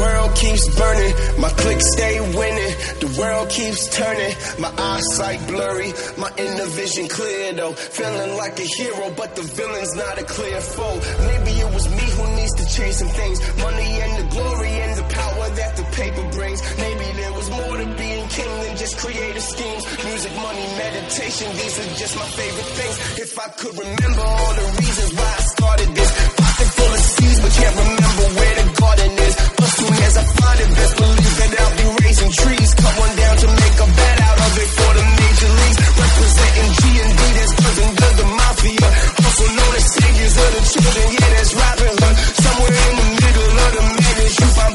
world keeps burning, my click stay winning. The world keeps turning, my eyesight blurry, my inner vision clear though. Feeling like a hero, but the villain's not a clear foe. Maybe it was me who needs to change some things. Money and the glory and the power that the paper brings. Maybe there was more to being king than just creative schemes. Music, money, meditation, these are just my favorite things. If I could remember all the reasons why I started this, pocket full of seeds, but can't remember where the garden as I find it, best believe that I'll be raising trees. Down to make a bed out of it for the major. Representing G and D, there's cousin the mafia. Also known as of the children, yeah, that's. Somewhere in the middle of the madness, you find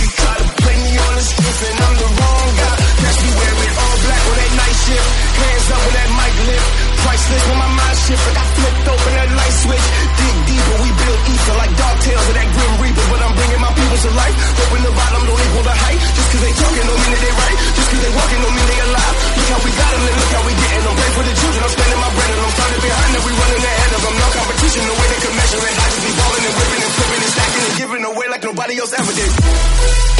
you try to play me on the and I'm the wrong guy. Catch me wearing all black that night shift. Hands up with that mic lift. Priceless when my mind like I flipped open that light switch. Dig deeper, we build ether like dark tales of that grim reaper. But I'm bringing my people to life. Hoping the bottom don't equal the height. Just cause they talking don't mean that they right. Just cause they walking don't mean they alive. Look how we got them and look how we getting them. Pray for the children, I'm spending my bread and I'm starting behind them. We running ahead of them. No competition, no way they can measure it. I just be balling and whipping and flipping and stacking and giving away like nobody else ever did.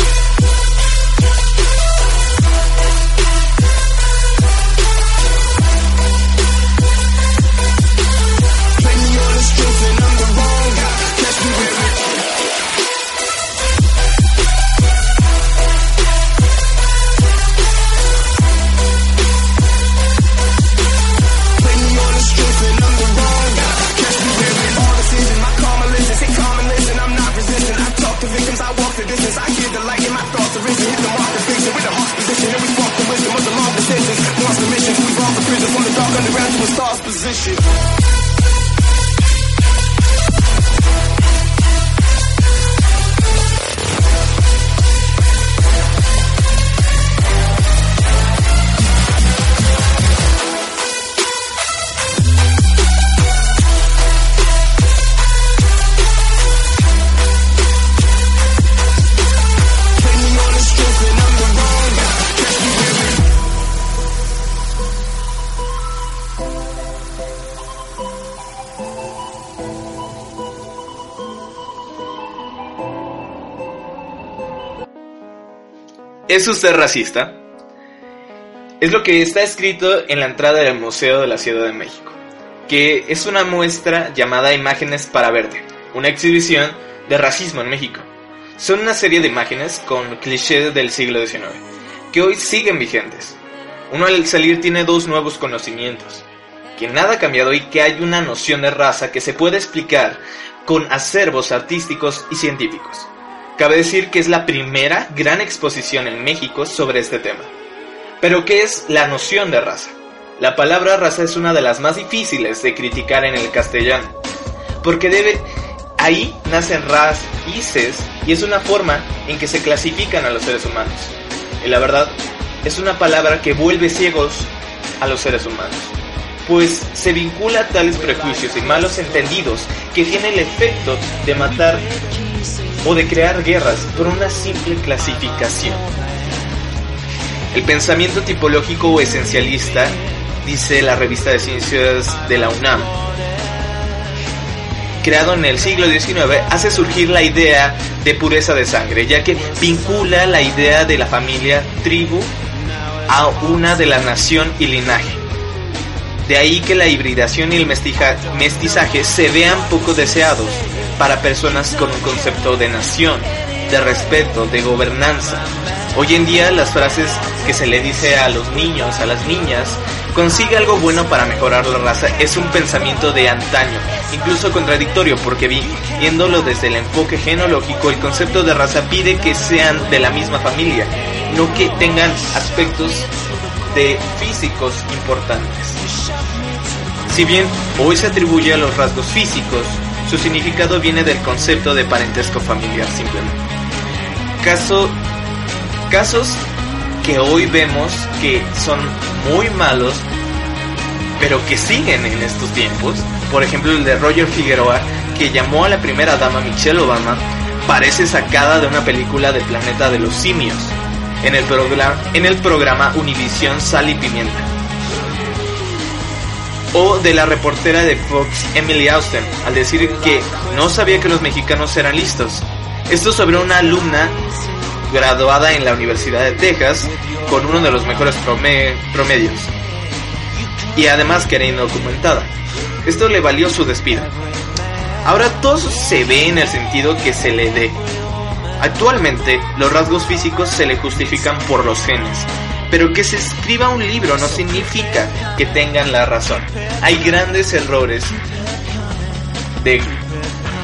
¿Es usted racista? Es lo que está escrito en la entrada del Museo de la Ciudad de México, que es una muestra llamada Imágenes para Verte, una exhibición de racismo en México. Son una serie de imágenes con clichés del siglo XIX, que hoy siguen vigentes. Uno al salir tiene dos nuevos conocimientos, que nada ha cambiado y que hay una noción de raza que se puede explicar con acervos artísticos y científicos. Cabe decir que es la primera gran exposición en México sobre este tema. Pero ¿qué es la noción de raza? La palabra raza es una de las más difíciles de criticar en el castellano, porque debe ahí nacen raíces y es una forma en que se clasifican a los seres humanos. Y la verdad es una palabra que vuelve ciegos a los seres humanos, pues se vincula a tales prejuicios y malos entendidos que tiene el efecto de matar o de crear guerras por una simple clasificación. El pensamiento tipológico o esencialista, dice la revista de ciencias de la UNAM, creado en el siglo XIX, hace surgir la idea de pureza de sangre, ya que vincula la idea de la familia tribu a una de la nación y linaje. De ahí que la hibridación y el mestizaje se vean poco deseados para personas con un concepto de nación, de respeto, de gobernanza. Hoy en día las frases que se le dice a los niños, a las niñas, consigue algo bueno para mejorar la raza, es un pensamiento de antaño, incluso contradictorio, porque vi- viéndolo desde el enfoque genológico, el concepto de raza pide que sean de la misma familia, no que tengan aspectos de físicos importantes. Si bien hoy se atribuye a los rasgos físicos, su significado viene del concepto de parentesco familiar simplemente. Caso, casos que hoy vemos que son muy malos, pero que siguen en estos tiempos. Por ejemplo, el de Roger Figueroa, que llamó a la primera dama Michelle Obama, parece sacada de una película de Planeta de los Simios, en el, en el programa Univisión Sal y Pimienta o de la reportera de Fox Emily Austin al decir que no sabía que los mexicanos eran listos Esto sobre una alumna graduada en la Universidad de Texas con uno de los mejores promedios. Y además que era indocumentada. Esto le valió su despido. Ahora todo se ve en el sentido que se le dé. Actualmente, los rasgos físicos se le justifican por los genes, pero que se escriba un libro no significa que tengan la razón. Hay grandes errores de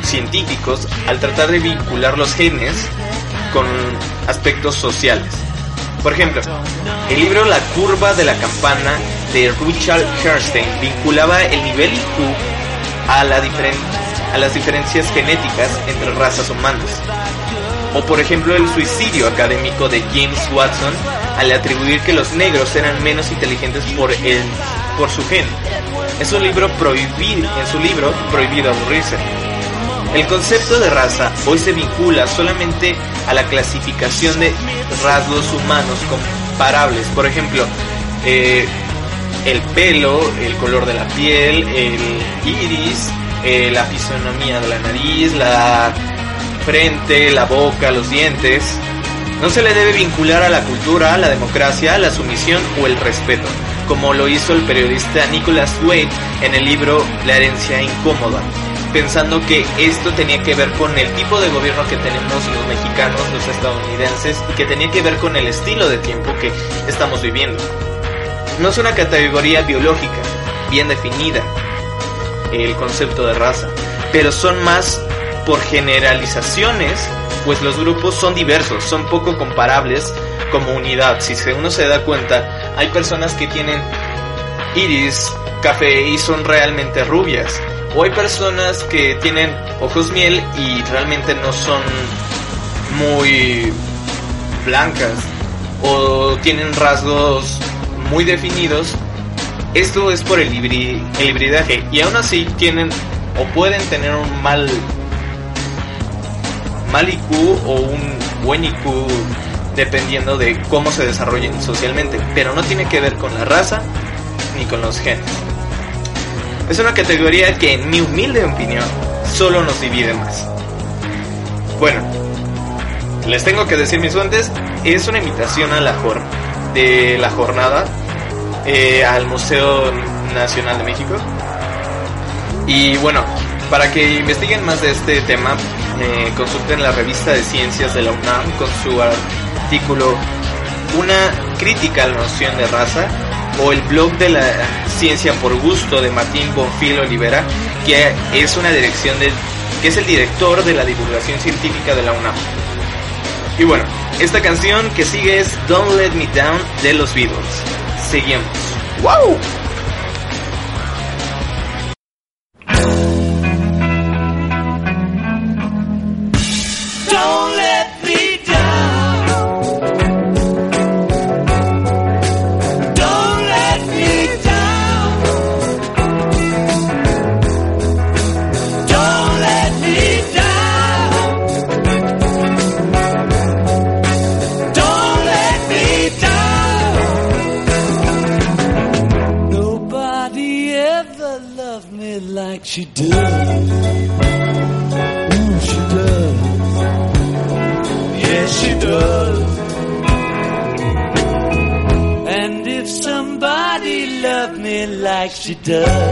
científicos al tratar de vincular los genes con aspectos sociales. Por ejemplo, el libro La curva de la campana de Richard Herstein vinculaba el nivel IQ a, la a las diferencias genéticas entre razas humanas. O por ejemplo el suicidio académico de James Watson al atribuir que los negros eran menos inteligentes por, el, por su gen. Es un libro prohibido, en su libro Prohibido aburrirse. El concepto de raza hoy se vincula solamente a la clasificación de rasgos humanos comparables. Por ejemplo, eh, el pelo, el color de la piel, el iris, eh, la fisonomía de la nariz, la frente, la boca, los dientes. No se le debe vincular a la cultura, a la democracia, a la sumisión o el respeto, como lo hizo el periodista Nicholas Wade en el libro La herencia incómoda, pensando que esto tenía que ver con el tipo de gobierno que tenemos los mexicanos, los estadounidenses, y que tenía que ver con el estilo de tiempo que estamos viviendo. No es una categoría biológica, bien definida, el concepto de raza, pero son más por generalizaciones, pues los grupos son diversos, son poco comparables como unidad. Si uno se da cuenta, hay personas que tienen iris café y son realmente rubias. O hay personas que tienen ojos miel y realmente no son muy blancas. O tienen rasgos muy definidos. Esto es por el, el hibridaje. Y aún así tienen o pueden tener un mal mal IQ o un buen IQ dependiendo de cómo se desarrollen socialmente, pero no tiene que ver con la raza ni con los genes. Es una categoría que en mi humilde opinión solo nos divide más. Bueno, les tengo que decir mis fuentes, es una invitación a la de la jornada eh, al Museo Nacional de México. Y bueno, para que investiguen más de este tema, eh, consulten la revista de ciencias de la UNAM con su artículo Una crítica a la noción de raza o el blog de la ciencia por gusto de Martín Bonfil Olivera, que es una dirección que es el director de la divulgación científica de la UNAM. Y bueno, esta canción que sigue es Don't Let Me Down de los Beatles. Seguimos. ¡Wow! Does,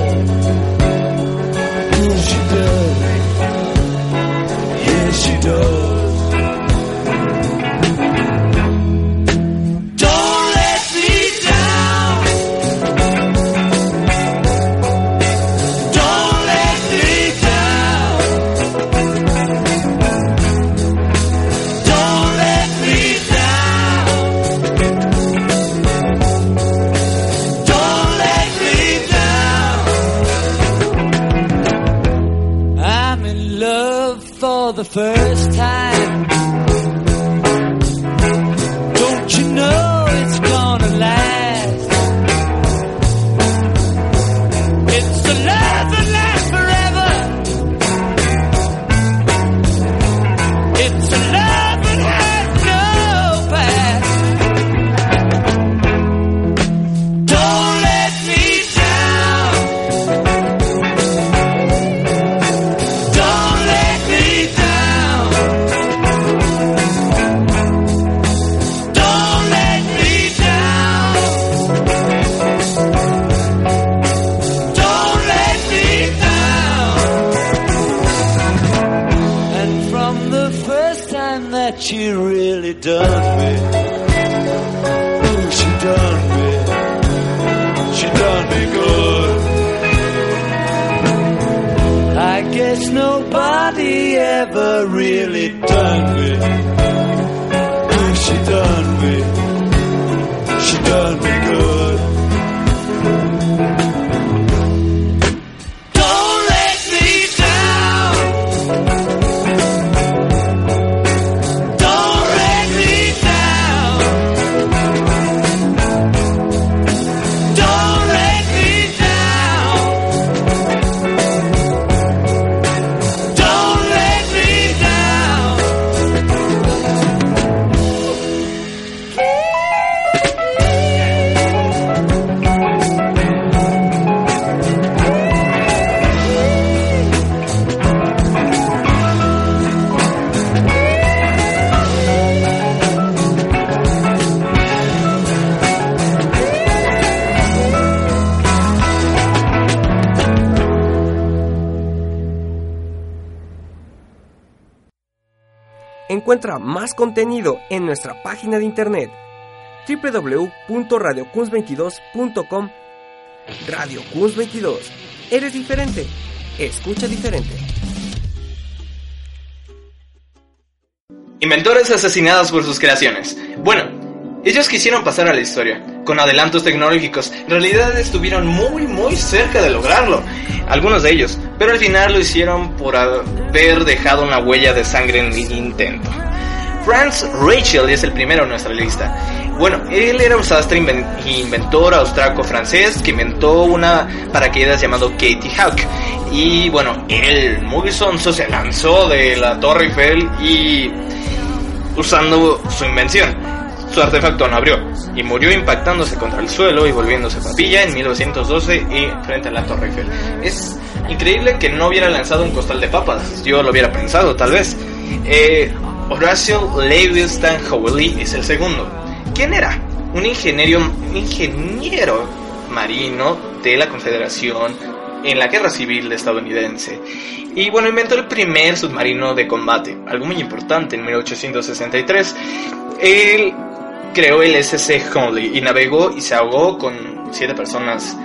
Encuentra más contenido en nuestra página de internet www.radiocuns22.com Radio Cuns 22. Eres diferente. Escucha diferente. Inventores asesinados por sus creaciones. Bueno, ellos quisieron pasar a la historia, con adelantos tecnológicos. En realidad estuvieron muy, muy cerca de lograrlo. Algunos de ellos. Pero al final lo hicieron por haber dejado una huella de sangre en el intento. Franz Rachel es el primero en nuestra lista. Bueno, él era un sastre inven- inventor austraco-francés que inventó una paracaídas llamado Katie Hawk. Y bueno, él muy sonso se lanzó de la Torre Eiffel y usando su invención. Su artefacto no abrió y murió impactándose contra el suelo y volviéndose papilla en 1912 y frente a la Torre Eiffel. Es increíble que no hubiera lanzado un costal de papas. Yo lo hubiera pensado, tal vez. Eh, Horacio Lewiston Howley es el segundo. ¿Quién era? Un ingeniero, un ingeniero marino de la Confederación en la Guerra Civil estadounidense. Y bueno, inventó el primer submarino de combate, algo muy importante en 1863. Él creó el SS Hunley y navegó y se ahogó con siete personas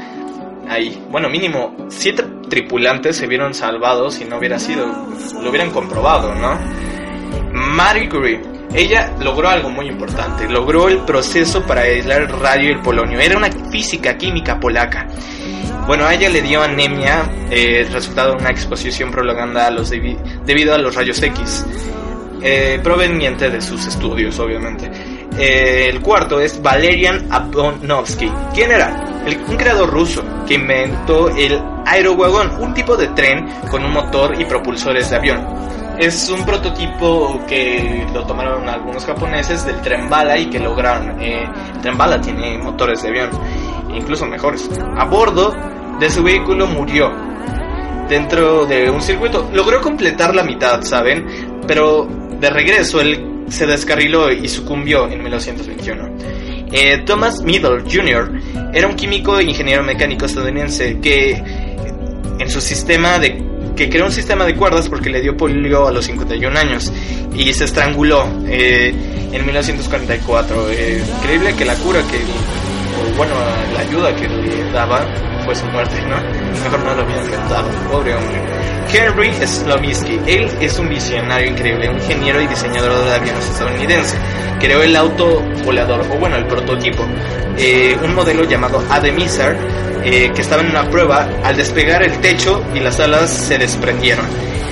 ahí. Bueno, mínimo siete tripulantes se vieron salvados si no hubiera sido, lo hubieran comprobado, ¿no? Marie Curie, ella logró algo muy importante, logró el proceso para aislar el radio y el polonio. Era una física química polaca. Bueno, a ella le dio anemia, eh, resultado de una exposición prolongada a los debi- debido a los rayos X, eh, proveniente de sus estudios, obviamente. Eh, el cuarto es Valerian Abonovsky. ¿Quién era? El- un creador ruso que inventó el aerowagón, un tipo de tren con un motor y propulsores de avión. Es un prototipo que lo tomaron algunos japoneses del tren bala y que lograron. eh, el tren bala tiene motores de avión, incluso mejores. A bordo de su vehículo murió dentro de un circuito. Logró completar la mitad, ¿saben? Pero de regreso él se descarriló y sucumbió en 1921. Eh, Thomas Middle Jr. era un químico e ingeniero mecánico estadounidense que en su sistema de que creó un sistema de cuerdas porque le dio polio a los 51 años y se estranguló eh, en 1944. Eh, increíble que la cura que, bueno, la ayuda que le daba fue su muerte, ¿no? Mejor no lo había inventado, pobre hombre. Henry Slomisky, él es un visionario increíble, un ingeniero y diseñador de aviones estadounidense. Creó el auto volador, o bueno, el prototipo, eh, un modelo llamado Ademizar, eh, que estaba en una prueba, al despegar el techo y las alas se desprendieron,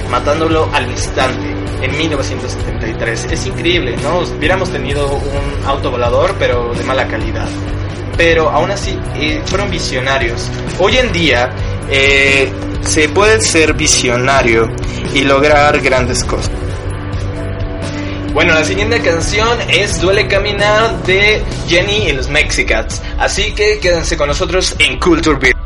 matándolo al instante en 1973. Es increíble, ¿no? Hubiéramos tenido un auto volador, pero de mala calidad. Pero aún así, eh, fueron visionarios. Hoy en día, eh, se puede ser visionario y lograr grandes cosas. Bueno, la siguiente canción es Duele Caminar de Jenny y los Mexicats. Así que quédense con nosotros en Culture Beat.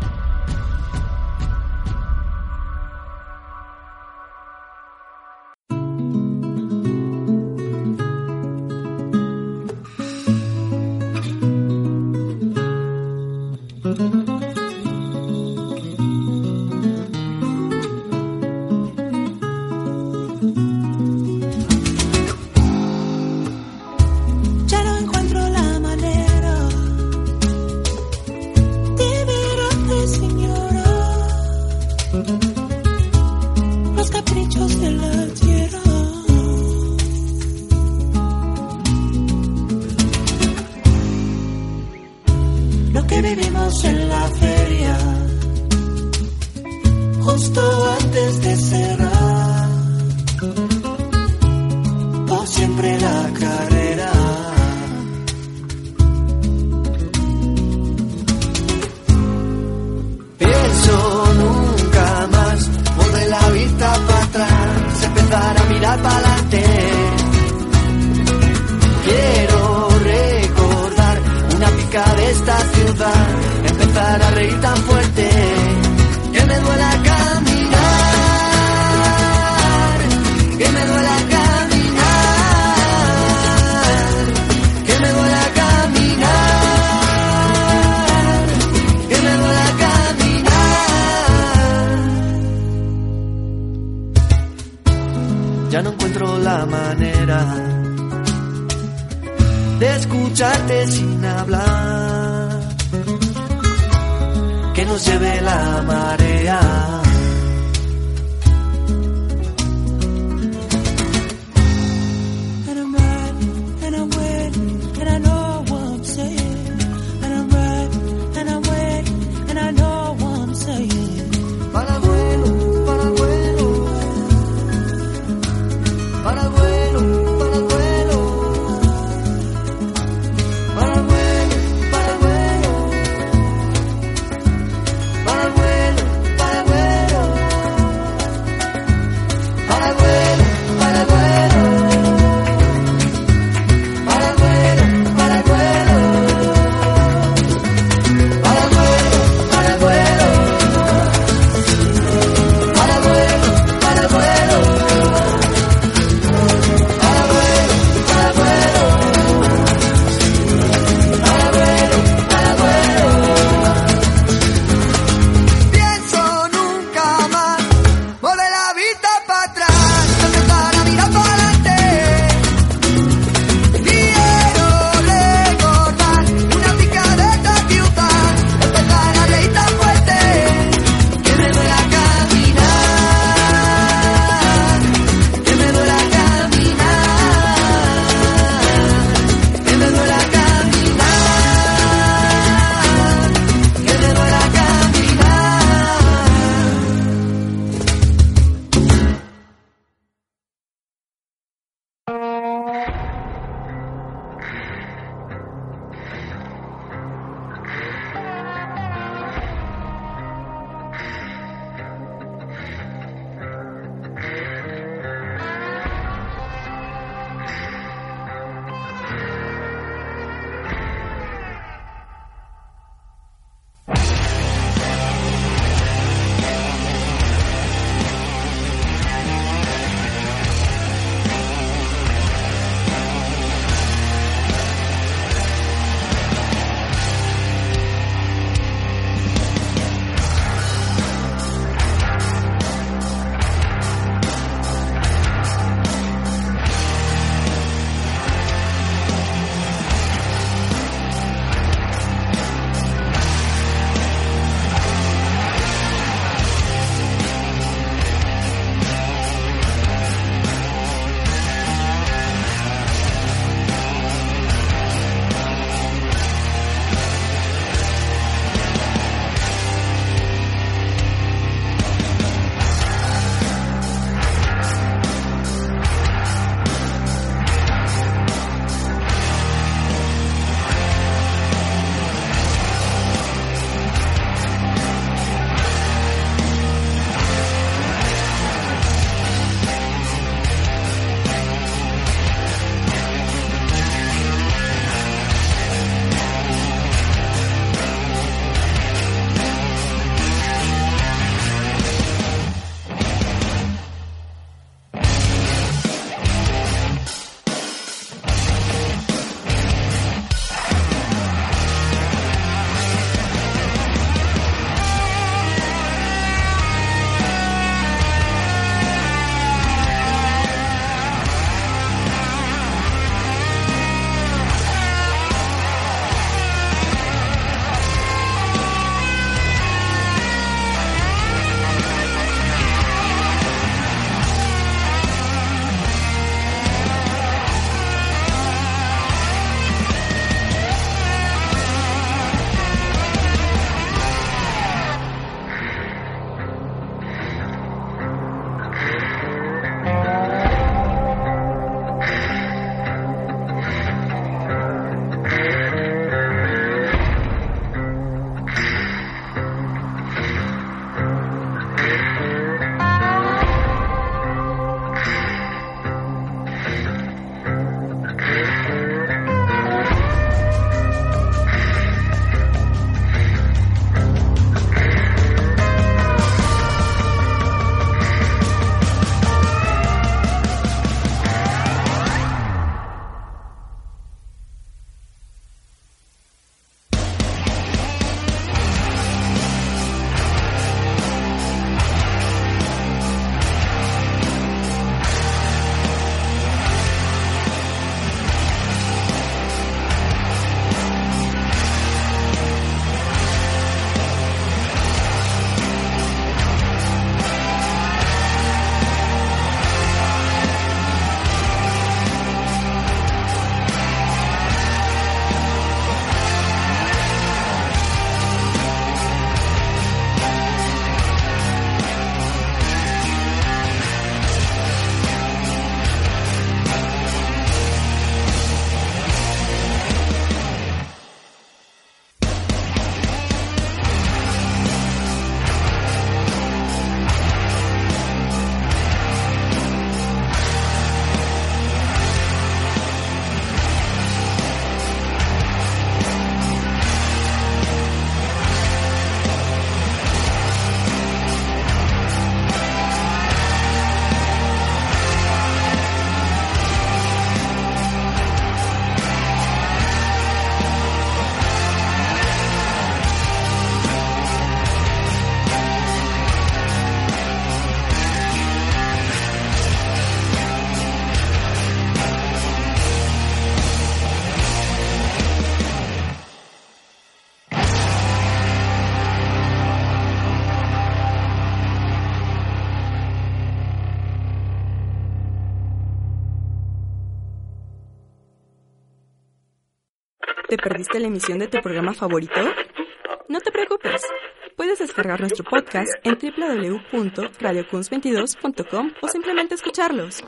¿Te perdiste la emisión de tu programa favorito? No te preocupes. Puedes descargar nuestro podcast en www.radiocuns22.com o simplemente escucharlos.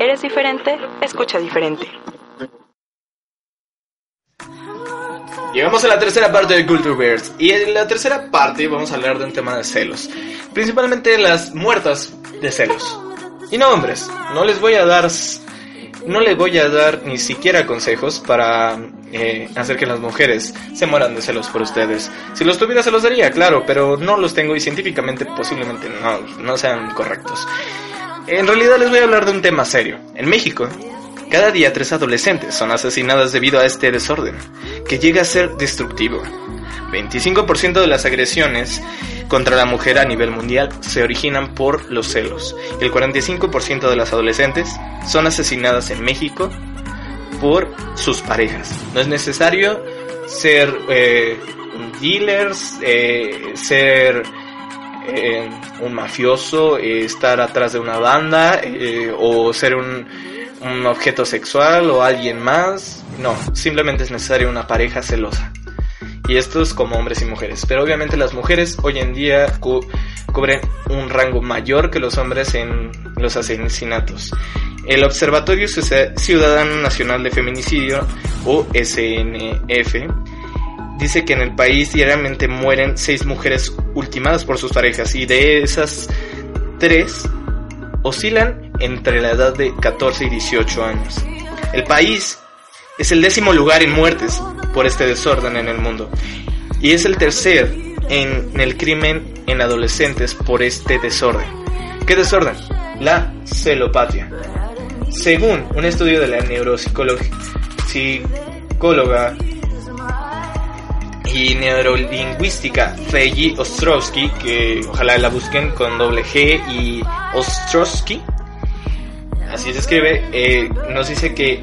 ¿Eres diferente? Escucha diferente. Llegamos a la tercera parte de Culture Bears y en la tercera parte vamos a hablar de un tema de celos, principalmente las muertas de celos. Y no hombres, no les voy a dar no les voy a dar ni siquiera consejos para eh, hacer que las mujeres se mueran de celos por ustedes. Si los tuviera se los daría, claro, pero no los tengo y científicamente posiblemente no, no sean correctos. En realidad les voy a hablar de un tema serio. En México, cada día tres adolescentes son asesinadas debido a este desorden, que llega a ser destructivo. 25% de las agresiones contra la mujer a nivel mundial se originan por los celos. El 45% de las adolescentes son asesinadas en México por sus parejas. No es necesario ser eh, dealers, eh, ser eh, un mafioso, estar atrás de una banda o ser un, un objeto sexual o alguien más. No, simplemente es necesario una pareja celosa. Y esto es como hombres y mujeres. Pero obviamente las mujeres hoy en día cu- cubren un rango mayor que los hombres en los asesinatos. El Observatorio Ciu- Ciudadano Nacional de Feminicidio, o SNF, dice que en el país diariamente mueren seis mujeres ultimadas por sus parejas y de esas tres oscilan entre la edad de 14 y 18 años. El país es el décimo lugar en muertes por este desorden en el mundo y es el tercer en el crimen en adolescentes por este desorden. ¿Qué desorden? La celopatía. Según un estudio de la neuropsicóloga psicóloga y neurolingüística Feji Ostrowski, que ojalá la busquen con doble G y Ostrowski, así se escribe, eh, nos dice que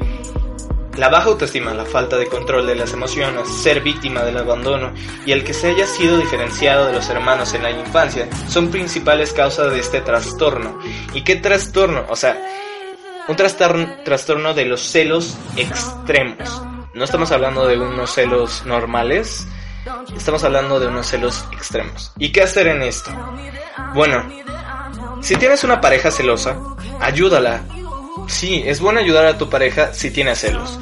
la baja autoestima, la falta de control de las emociones, ser víctima del abandono y el que se haya sido diferenciado de los hermanos en la infancia son principales causas de este trastorno. ¿Y qué trastorno? O sea, un trastorno, de los celos extremos. No estamos hablando de unos celos normales, estamos hablando de unos celos extremos. ¿Y qué hacer en esto? Bueno, si tienes una pareja celosa, ayúdala. Sí, es bueno ayudar a tu pareja si tiene celos.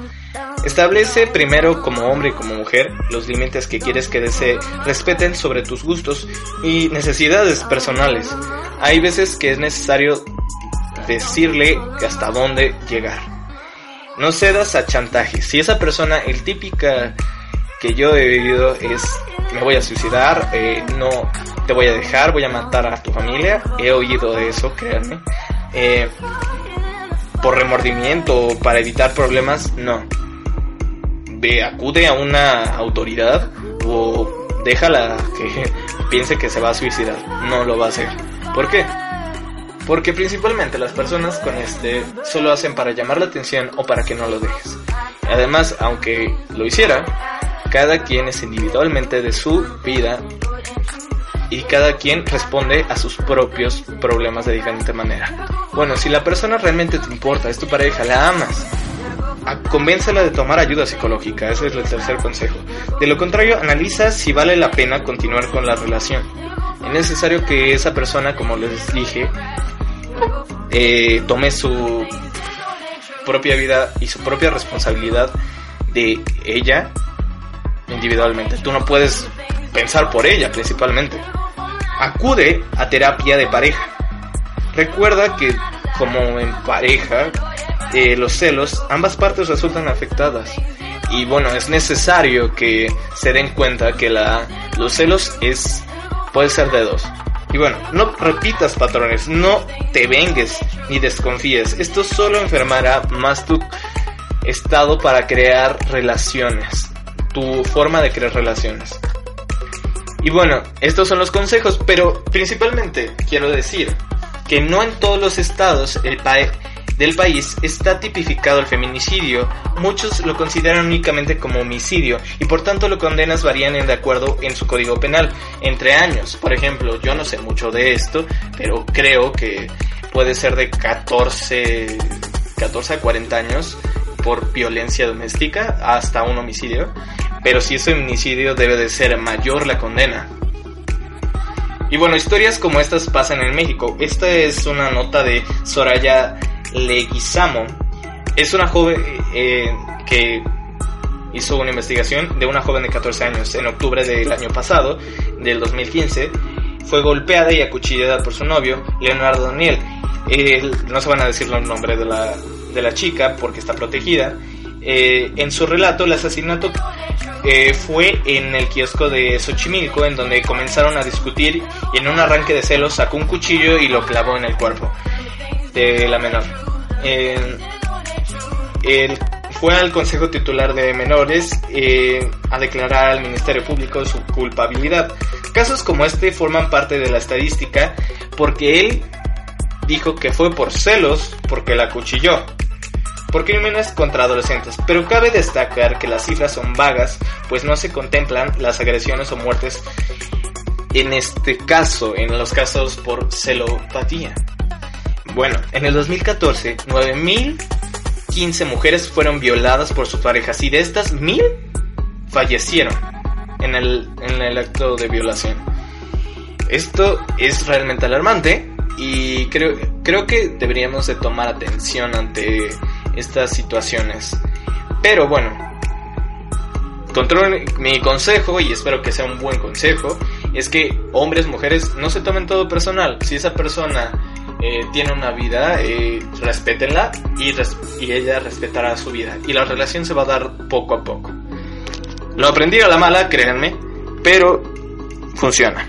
Establece primero como hombre y como mujer los límites que quieres que se respeten sobre tus gustos y necesidades personales. Hay veces que es necesario decirle hasta dónde llegar. No cedas a chantaje. Si esa persona, el típica que yo he vivido es me voy a suicidar, eh, no te voy a dejar, voy a matar a tu familia. He oído de eso, créanme. Eh, por remordimiento o para evitar problemas, no. Ve, acude a una autoridad o déjala que piense que se va a suicidar. No lo va a hacer. ¿Por qué? Porque principalmente las personas con este solo hacen para llamar la atención o para que no lo dejes. Además, aunque lo hiciera, cada quien es individualmente de su vida y cada quien responde a sus propios problemas de diferente manera. Bueno, si la persona realmente te importa, es tu pareja, la amas, convéncela de tomar ayuda psicológica, ese es el tercer consejo. De lo contrario, analiza si vale la pena continuar con la relación. Es necesario que esa persona, como les dije, eh, tome su propia vida y su propia responsabilidad de ella individualmente. Tú no puedes pensar por ella principalmente. Acude a terapia de pareja. Recuerda que como en pareja, eh, los celos, ambas partes resultan afectadas. Y bueno, es necesario que se den cuenta que la, los celos es, puede ser de dos. Y bueno, no repitas patrones, no te vengues ni desconfíes. Esto solo enfermará más tu estado para crear relaciones, tu forma de crear relaciones. Y bueno, estos son los consejos, pero principalmente quiero decir que no en todos los estados el pa- del país está tipificado el feminicidio. Muchos lo consideran únicamente como homicidio y por tanto las condenas varían en de acuerdo en su código penal entre años. Por ejemplo, yo no sé mucho de esto, pero creo que puede ser de 14, 14 a 40 años por violencia doméstica hasta un homicidio, pero si es homicidio debe de ser mayor la condena. Y bueno, historias como estas pasan en México. Esta es una nota de Soraya Leguizamo. Es una joven eh, que hizo una investigación de una joven de 14 años en octubre del año pasado, del 2015. Fue golpeada y acuchillada por su novio, Leonardo Daniel. Él- no se van a decir los nombres de la, de la chica porque está protegida. Eh, en su relato, el asesinato eh, fue en el kiosco de Xochimilco, en donde comenzaron a discutir y en un arranque de celos sacó un cuchillo y lo clavó en el cuerpo de la menor. Él fue al Consejo Titular de Menores eh, a declarar al Ministerio Público su culpabilidad. Casos como este forman parte de la estadística porque él dijo que fue por celos porque la acuchilló por crímenes contra adolescentes, pero cabe destacar que las cifras son vagas, pues no se contemplan las agresiones o muertes en este caso, en los casos por celopatía. Bueno, en el 2014, 9.015 mujeres fueron violadas por sus parejas y de estas 1.000 fallecieron en el, en el acto de violación. Esto es realmente alarmante y creo, creo que deberíamos de tomar atención ante estas situaciones. Pero bueno, control, mi consejo, y espero que sea un buen consejo, es que hombres, mujeres, no se tomen todo personal. Si esa persona eh, tiene una vida, eh, respétenla y, y ella respetará su vida. Y la relación se va a dar poco a poco. Lo aprendí a la mala, créanme, pero funciona.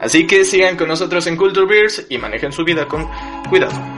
Así que sigan con nosotros en Culture Beers y manejen su vida con cuidado.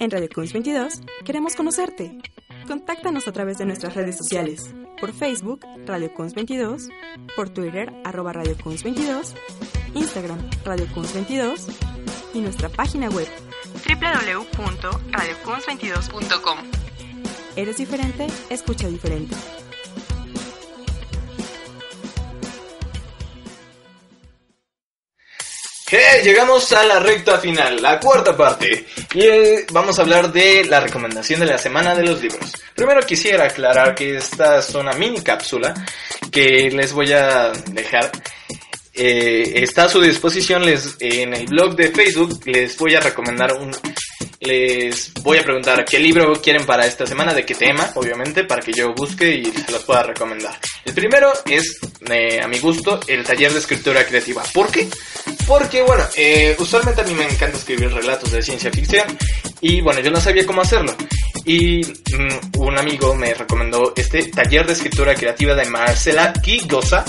En Radio Kunz 22 queremos conocerte. Contáctanos a través de nuestras redes sociales. Por Facebook, Radio Kunz 22, por Twitter, arroba Radio Kunz 22, Instagram, Radio Kunz 22 y nuestra página web www.radiokunz22.com. Eres diferente, escucha diferente. ¡Eh! Llegamos a la recta final, la cuarta parte. Y eh, vamos a hablar de la recomendación de la semana de los libros. Primero quisiera aclarar que esta es una mini cápsula que les voy a dejar. Eh, está a su disposición les, en el blog de Facebook. Les voy a recomendar un... Les voy a preguntar qué libro quieren para esta semana, de qué tema, obviamente, para que yo busque y se los pueda recomendar. El primero es, eh, a mi gusto, el taller de escritura creativa. ¿Por qué? Porque, bueno, eh, usualmente a mí me encanta escribir relatos de ciencia ficción y, bueno, yo no sabía cómo hacerlo. Y mm, un amigo me recomendó este taller de escritura creativa de Marcela Kigosa,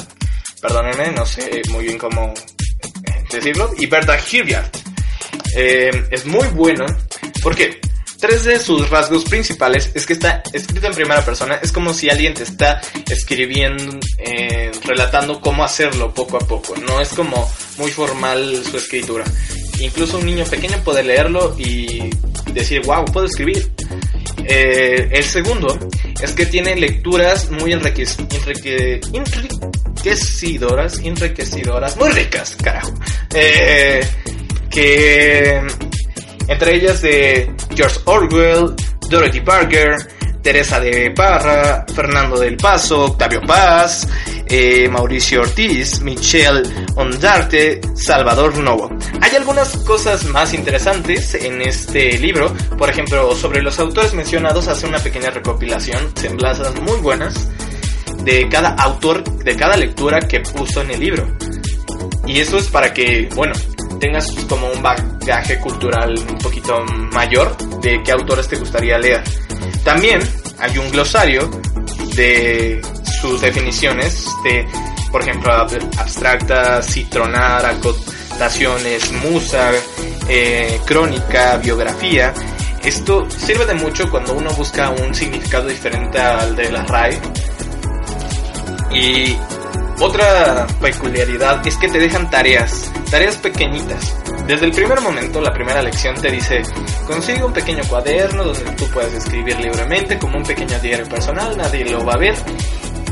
perdónenme, no sé muy bien cómo eh, decirlo, y Berta Hilliard. Eh, es muy bueno porque tres de sus rasgos principales es que está escrito en primera persona. Es como si alguien te está escribiendo, eh, relatando cómo hacerlo poco a poco. No es como muy formal su escritura. Incluso un niño pequeño puede leerlo y decir, wow, puedo escribir. Eh, el segundo es que tiene lecturas muy enrique- enrique- enriquecidoras, enriquecidoras, muy ricas, carajo. Eh, que entre ellas de George Orwell, Dorothy Parker, Teresa de Parra, Fernando del Paso, Octavio Paz, eh, Mauricio Ortiz, Michelle Ondarte, Salvador Novo. Hay algunas cosas más interesantes en este libro, por ejemplo, sobre los autores mencionados hace una pequeña recopilación, semblanzas muy buenas de cada autor, de cada lectura que puso en el libro. Y eso es para que, bueno, tengas como un bagaje cultural un poquito mayor de qué autores te gustaría leer. También hay un glosario de sus definiciones de, por ejemplo, ab- abstracta, citronar, acotaciones, musa, eh, crónica, biografía. Esto sirve de mucho cuando uno busca un significado diferente al de la RAE. Y otra peculiaridad es que te dejan tareas, tareas pequeñitas. Desde el primer momento, la primera lección te dice, consigue un pequeño cuaderno donde tú puedes escribir libremente como un pequeño diario personal, nadie lo va a ver.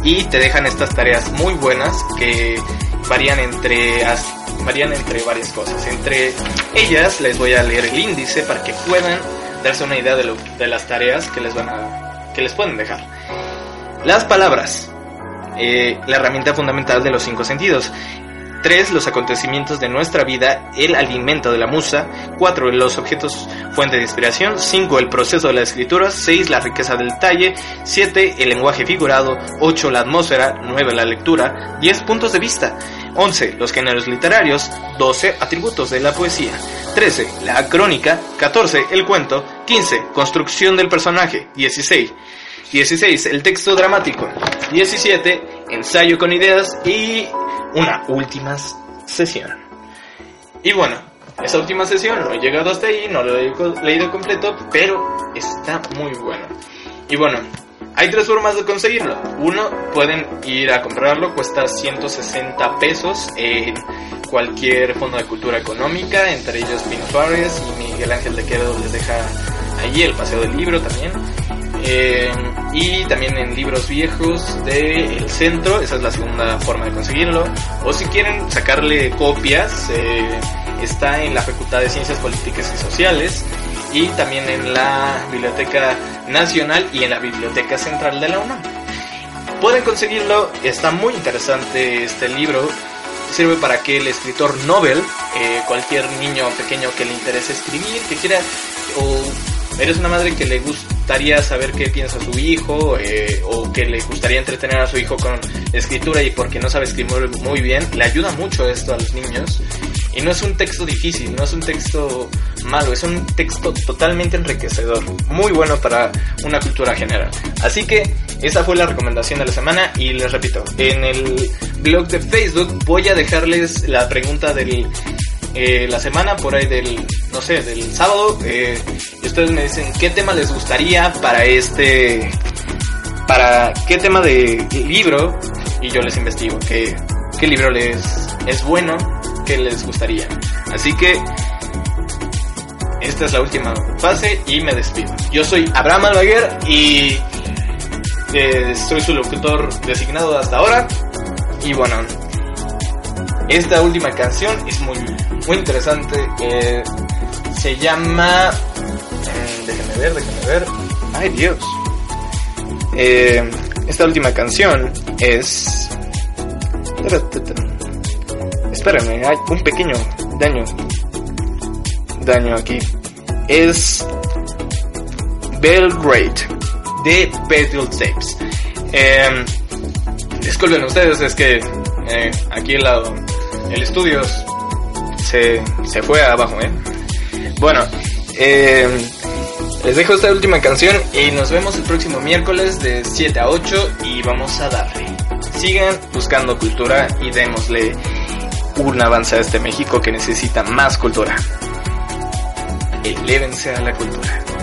Y te dejan estas tareas muy buenas que varían entre, varían entre varias cosas. Entre ellas les voy a leer el índice para que puedan darse una idea de, de las tareas que les, van a, que les pueden dejar. Las palabras eh, la herramienta fundamental de los cinco sentidos. 3. Los acontecimientos de nuestra vida, el alimento de la musa. 4. Los objetos fuente de inspiración. 5. El proceso de la escritura. 6. La riqueza del detalle. 7. El lenguaje figurado. 8. La atmósfera. 9. La lectura. 10. Puntos de vista. 11. Los géneros literarios. 12. Atributos de la poesía. 13. La crónica. 14. El cuento. 15. Construcción del personaje. 16. 16. El texto dramático. 17. Ensayo con ideas. Y una última sesión. Y bueno, esa última sesión no he llegado hasta ahí, no lo he leído completo, pero está muy bueno. Y bueno, hay tres formas de conseguirlo. Uno, pueden ir a comprarlo, cuesta 160 pesos en cualquier fondo de cultura económica, entre ellos Pino y Miguel Ángel de Quevedo les deja allí el paseo del libro también. Eh, y también en libros viejos del centro, esa es la segunda forma de conseguirlo. O si quieren sacarle copias, eh, está en la Facultad de Ciencias Políticas y Sociales y también en la Biblioteca Nacional y en la Biblioteca Central de la UNAM. Pueden conseguirlo, está muy interesante este libro. Sirve para que el escritor Nobel, eh, cualquier niño pequeño que le interese escribir, que quiera, o eres una madre que le gustaría saber qué piensa su hijo, eh, o que le gustaría entretener a su hijo con escritura y porque no sabe escribir muy bien, le ayuda mucho esto a los niños. Y no es un texto difícil, no es un texto malo, es un texto totalmente enriquecedor, muy bueno para una cultura general. Así que esa fue la recomendación de la semana y les repito, en el blog de Facebook voy a dejarles la pregunta del eh, la semana por ahí del no sé del sábado. eh, y ustedes me dicen qué tema les gustaría para este. para qué tema de libro. Y yo les investigo qué, qué libro les es bueno, qué les gustaría. Así que. Esta es la última fase y me despido. Yo soy Abraham Albaguer y eh, soy su locutor designado hasta ahora. Y bueno, esta última canción es muy, muy interesante. eh, se llama. eh, déjenme ver, déjenme ver. Ay, Dios. Eh, esta última canción es. Espérenme, hay un pequeño daño. Daño aquí. Es. Belgrade de Beatles Tapes. Eh, disculpen ustedes, es que eh, aquí lado- el estudio se, se fue abajo, ¿eh? Bueno, eh, les dejo esta última canción y nos vemos el próximo miércoles de 7 a 8 y vamos a darle. Sigan buscando cultura y démosle un avance a este México que necesita más cultura. Elévense a la cultura.